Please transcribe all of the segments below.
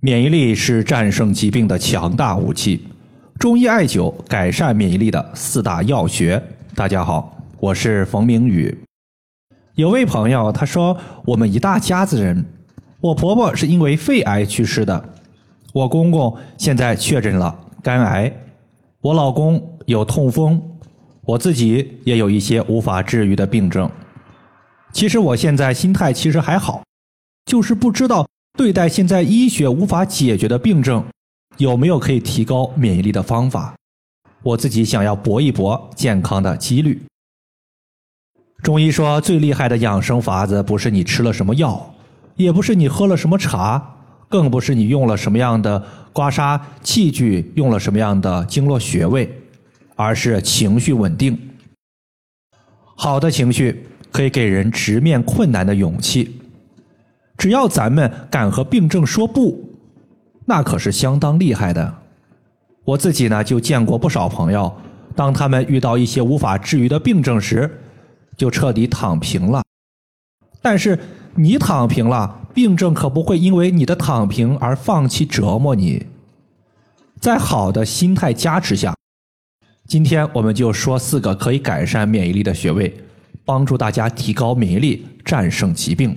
免疫力是战胜疾病的强大武器。中医艾灸改善免疫力的四大要诀。大家好，我是冯明宇。有位朋友他说，我们一大家子人，我婆婆是因为肺癌去世的，我公公现在确诊了肝癌，我老公有痛风，我自己也有一些无法治愈的病症。其实我现在心态其实还好，就是不知道。对待现在医学无法解决的病症，有没有可以提高免疫力的方法？我自己想要搏一搏健康的几率。中医说最厉害的养生法子，不是你吃了什么药，也不是你喝了什么茶，更不是你用了什么样的刮痧器具，用了什么样的经络穴位，而是情绪稳定。好的情绪可以给人直面困难的勇气。只要咱们敢和病症说不，那可是相当厉害的。我自己呢，就见过不少朋友，当他们遇到一些无法治愈的病症时，就彻底躺平了。但是你躺平了，病症可不会因为你的躺平而放弃折磨你。在好的心态加持下，今天我们就说四个可以改善免疫力的穴位，帮助大家提高免疫力，战胜疾病。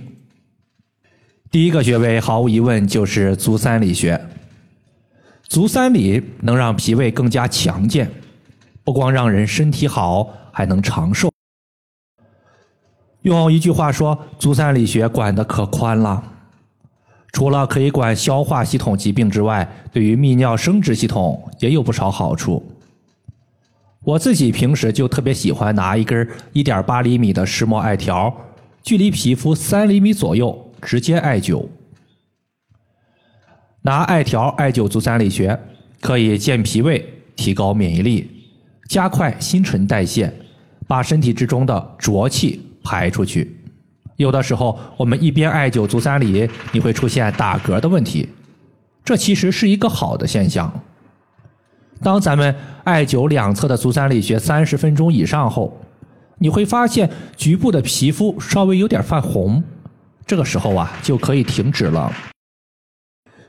第一个穴位毫无疑问就是足三里穴。足三里能让脾胃更加强健，不光让人身体好，还能长寿。用一句话说，足三里穴管的可宽了。除了可以管消化系统疾病之外，对于泌尿生殖系统也有不少好处。我自己平时就特别喜欢拿一根一点八厘米的石墨艾条，距离皮肤三厘米左右。直接艾灸，拿艾条艾灸足三里穴，可以健脾胃、提高免疫力、加快新陈代谢，把身体之中的浊气排出去。有的时候，我们一边艾灸足三里，你会出现打嗝的问题，这其实是一个好的现象。当咱们艾灸两侧的足三里穴三十分钟以上后，你会发现局部的皮肤稍微有点泛红。这个时候啊，就可以停止了。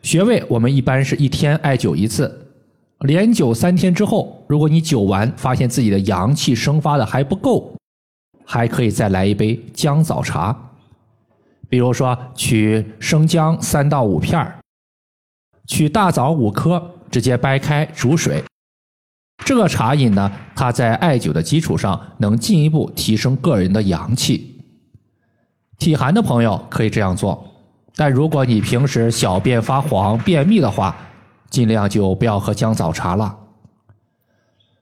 穴位我们一般是一天艾灸一次，连灸三天之后，如果你灸完发现自己的阳气生发的还不够，还可以再来一杯姜枣茶。比如说，取生姜三到五片，取大枣五颗，直接掰开煮水。这个茶饮呢，它在艾灸的基础上，能进一步提升个人的阳气。体寒的朋友可以这样做，但如果你平时小便发黄、便秘的话，尽量就不要喝姜枣茶了。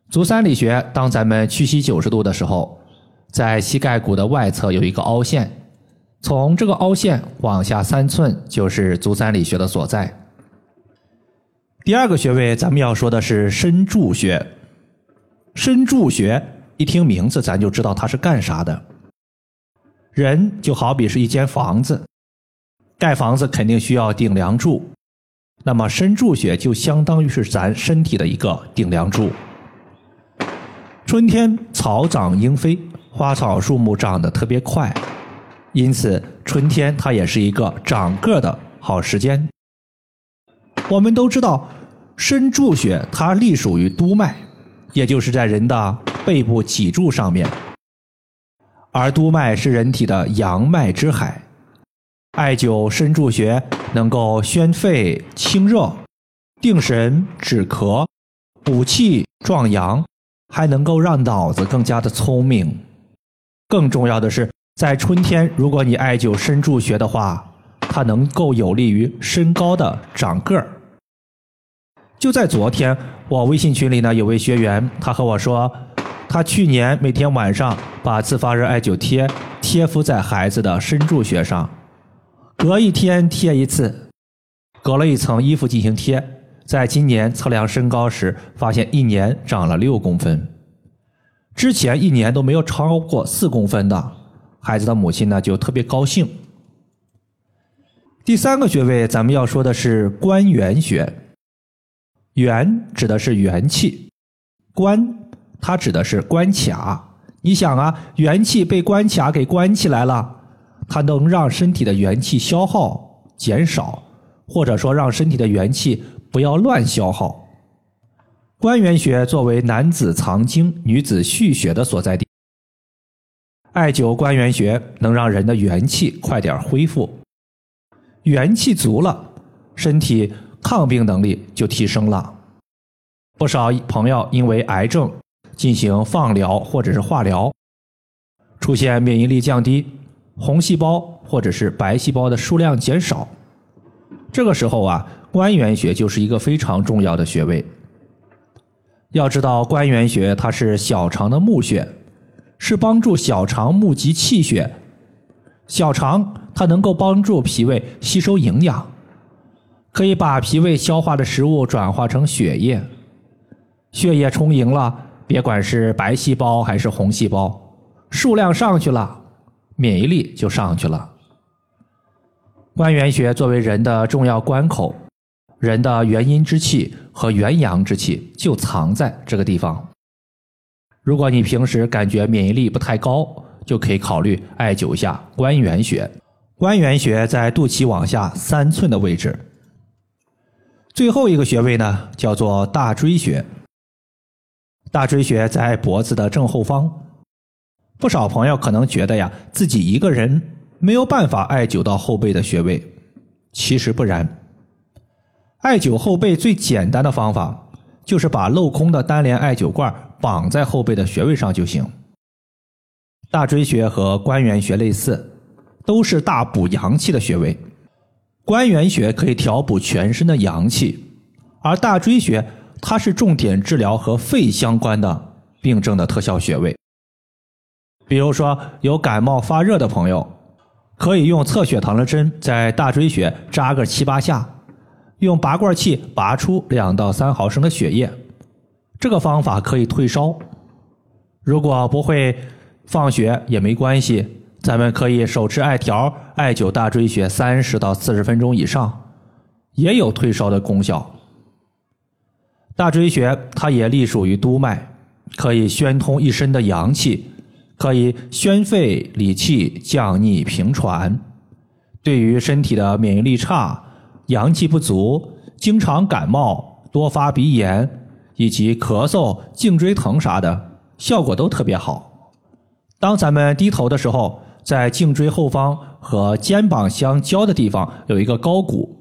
足三里穴，当咱们屈膝九十度的时候，在膝盖骨的外侧有一个凹陷，从这个凹陷往下三寸就是足三里穴的所在。第二个穴位，咱们要说的是身柱穴。身柱穴一听名字，咱就知道它是干啥的。人就好比是一间房子，盖房子肯定需要顶梁柱，那么身柱穴就相当于是咱身体的一个顶梁柱。春天草长莺飞，花草树木长得特别快，因此春天它也是一个长个的好时间。我们都知道，身柱穴它隶属于督脉，也就是在人的背部脊柱上面。而督脉是人体的阳脉之海，艾灸身柱穴能够宣肺清热、定神止咳、补气壮阳，还能够让脑子更加的聪明。更重要的是，在春天，如果你艾灸身柱穴的话，它能够有利于身高的长个儿。就在昨天，我微信群里呢有位学员，他和我说。他去年每天晚上把自发热艾灸贴贴敷在孩子的身柱穴上，隔一天贴一次，隔了一层衣服进行贴。在今年测量身高时，发现一年长了六公分，之前一年都没有超过四公分的孩子的母亲呢就特别高兴。第三个穴位，咱们要说的是关元穴，元指的是元气，关。它指的是关卡，你想啊，元气被关卡给关起来了，它能让身体的元气消耗减少，或者说让身体的元气不要乱消耗。关元穴作为男子藏精、女子蓄血的所在地，艾灸关元穴能让人的元气快点恢复，元气足了，身体抗病能力就提升了。不少朋友因为癌症进行放疗或者是化疗，出现免疫力降低，红细胞或者是白细胞的数量减少，这个时候啊，关元穴就是一个非常重要的穴位。要知道，关元穴它是小肠的募穴，是帮助小肠募集气血。小肠它能够帮助脾胃吸收营养，可以把脾胃消化的食物转化成血液。血液充盈了，别管是白细胞还是红细胞，数量上去了，免疫力就上去了。关元穴作为人的重要关口。人的元阴之气和元阳之气就藏在这个地方。如果你平时感觉免疫力不太高，就可以考虑艾灸一下关元穴。关元穴在肚脐往下三寸的位置。最后一个穴位呢，叫做大椎穴。大椎穴在脖子的正后方。不少朋友可能觉得呀，自己一个人没有办法艾灸到后背的穴位，其实不然。艾灸后背最简单的方法，就是把镂空的单联艾灸罐绑在后背的穴位上就行。大椎穴和关元穴类似，都是大补阳气的穴位。关元穴可以调补全身的阳气，而大椎穴它是重点治疗和肺相关的病症的特效穴位。比如说有感冒发热的朋友，可以用测血糖的针在大椎穴扎个七八下。用拔罐器拔出两到三毫升的血液，这个方法可以退烧。如果不会放血也没关系，咱们可以手持艾条艾灸大椎穴三十到四十分钟以上，也有退烧的功效。大椎穴它也隶属于督脉，可以宣通一身的阳气，可以宣肺理气、降逆平喘，对于身体的免疫力差。阳气不足，经常感冒、多发鼻炎以及咳嗽、颈椎疼啥的，效果都特别好。当咱们低头的时候，在颈椎后方和肩膀相交的地方有一个高骨，